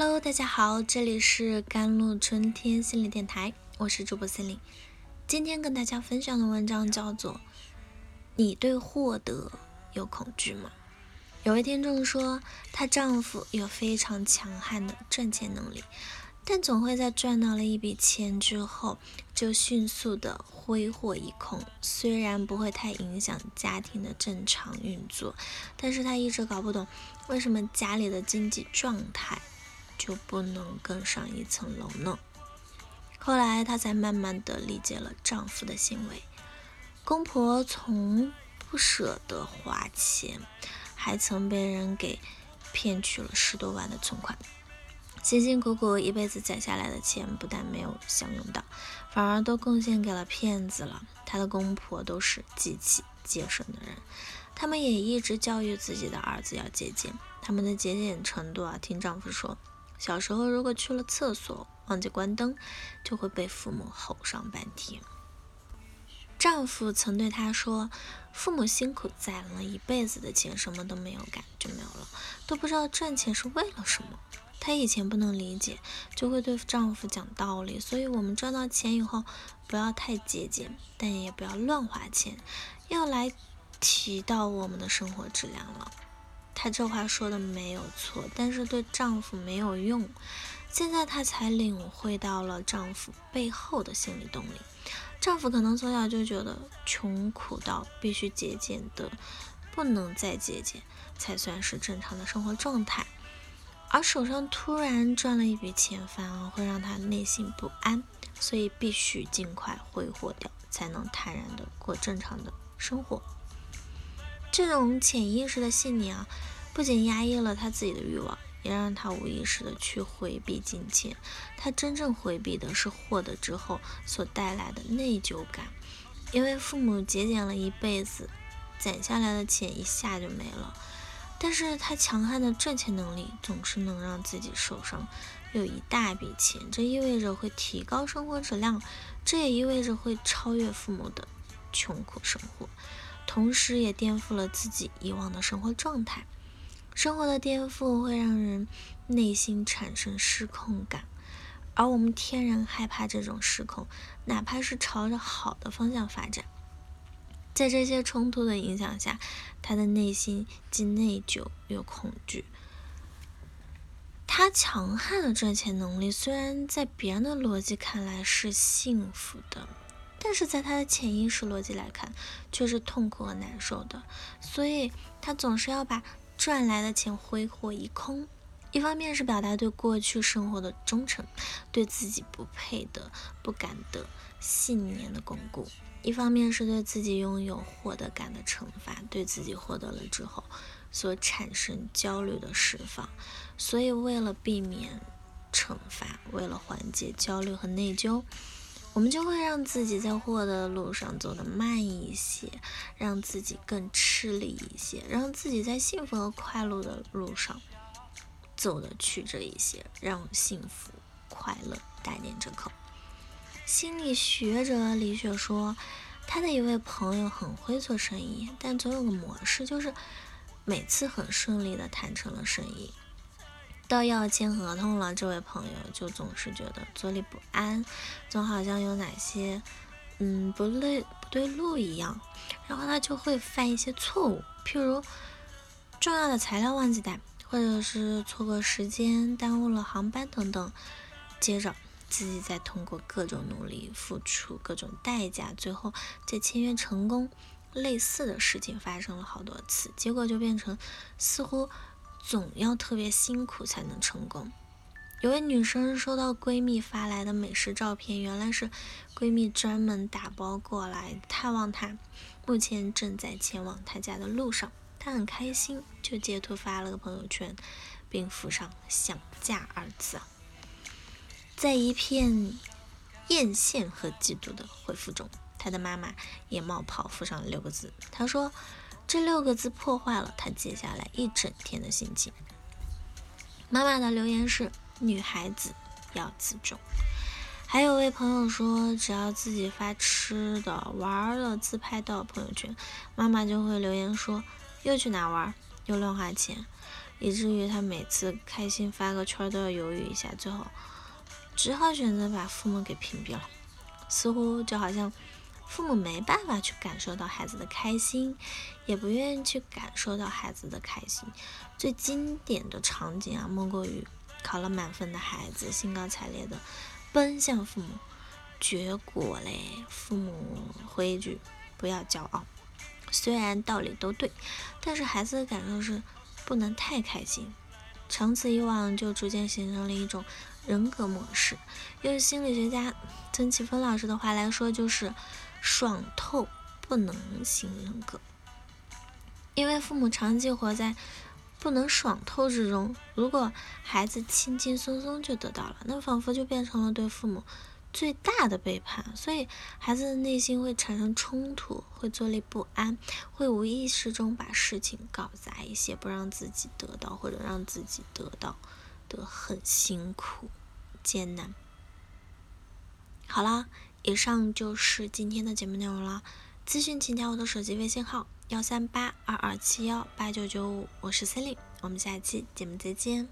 Hello，大家好，这里是甘露春天心理电台，我是主播心灵。今天跟大家分享的文章叫做《你对获得有恐惧吗》。有位听众说，她丈夫有非常强悍的赚钱能力，但总会在赚到了一笔钱之后，就迅速的挥霍一空。虽然不会太影响家庭的正常运作，但是她一直搞不懂为什么家里的经济状态。就不能更上一层楼呢。后来她才慢慢的理解了丈夫的行为。公婆从不舍得花钱，还曾被人给骗去了十多万的存款。辛辛苦苦一辈子攒下来的钱，不但没有享用到，反而都贡献给了骗子了。她的公婆都是极其节省的人，他们也一直教育自己的儿子要节俭。他们的节俭程度啊，听丈夫说。小时候，如果去了厕所忘记关灯，就会被父母吼上半天。丈夫曾对她说：“父母辛苦攒了一辈子的钱，什么都没有干就没有了，都不知道赚钱是为了什么。”她以前不能理解，就会对丈夫讲道理。所以，我们赚到钱以后，不要太节俭，但也不要乱花钱，要来提到我们的生活质量了。她这话说的没有错，但是对丈夫没有用。现在她才领会到了丈夫背后的心理动力。丈夫可能从小就觉得穷苦到必须节俭的，不能再节俭才算是正常的生活状态。而手上突然赚了一笔钱，反而会让他内心不安，所以必须尽快挥霍掉，才能坦然的过正常的生活。这种潜意识的信念啊，不仅压抑了他自己的欲望，也让他无意识的去回避金钱。他真正回避的是获得之后所带来的内疚感，因为父母节俭了一辈子，攒下来的钱一下就没了。但是他强悍的赚钱能力总是能让自己手上有一大笔钱，这意味着会提高生活质量，这也意味着会超越父母的穷苦生活。同时，也颠覆了自己以往的生活状态。生活的颠覆会让人内心产生失控感，而我们天然害怕这种失控，哪怕是朝着好的方向发展。在这些冲突的影响下，他的内心既内疚又恐惧。他强悍的赚钱能力，虽然在别人的逻辑看来是幸福的。但是在他的潜意识逻辑来看，却是痛苦和难受的，所以他总是要把赚来的钱挥霍一空。一方面是表达对过去生活的忠诚，对自己不配的、不敢的信念的巩固；一方面是对自己拥有获得感的惩罚，对自己获得了之后所产生焦虑的释放。所以为了避免惩罚，为了缓解焦虑和内疚。我们就会让自己在获得的路上走得慢一些，让自己更吃力一些，让自己在幸福和快乐的路上走得曲折一些，让幸福快乐大点折扣。心理学者李雪说，他的一位朋友很会做生意，但总有个模式，就是每次很顺利的谈成了生意。到要签合同了，这位朋友就总是觉得坐立不安，总好像有哪些嗯不对不对路一样，然后他就会犯一些错误，譬如重要的材料忘记带，或者是错过时间耽误了航班等等。接着自己再通过各种努力付出各种代价，最后再签约成功。类似的事情发生了好多次，结果就变成似乎。总要特别辛苦才能成功。有位女生收到闺蜜发来的美食照片，原来是闺蜜专门打包过来探望她，目前正在前往她家的路上。她很开心，就截图发了个朋友圈，并附上“想嫁”二字。在一片艳羡和嫉妒的回复中，她的妈妈也冒泡附上了六个字，她说。这六个字破坏了他接下来一整天的心情。妈妈的留言是：“女孩子要自重。”还有位朋友说，只要自己发吃的、玩的自拍到朋友圈，妈妈就会留言说：“又去哪玩？又乱花钱。”以至于他每次开心发个圈都要犹豫一下，最后只好选择把父母给屏蔽了。似乎就好像父母没办法去感受到孩子的开心，也不愿意去感受到孩子的开心。最经典的场景啊，莫过于考了满分的孩子兴高采烈的奔向父母，结果嘞，父母回一句“不要骄傲”。虽然道理都对，但是孩子的感受是不能太开心。长此以往，就逐渐形成了一种人格模式。用心理学家曾启峰老师的话来说，就是“爽透不能型人格”。因为父母长期活在不能爽透之中，如果孩子轻轻松松就得到了，那仿佛就变成了对父母。最大的背叛，所以孩子的内心会产生冲突，会坐立不安，会无意识中把事情搞砸一些，不让自己得到，或者让自己得到的很辛苦、艰难。好啦，以上就是今天的节目内容了。咨询请加我的手机微信号：幺三八二二七幺八九九五，我是 Celine，，我们下期节目再见。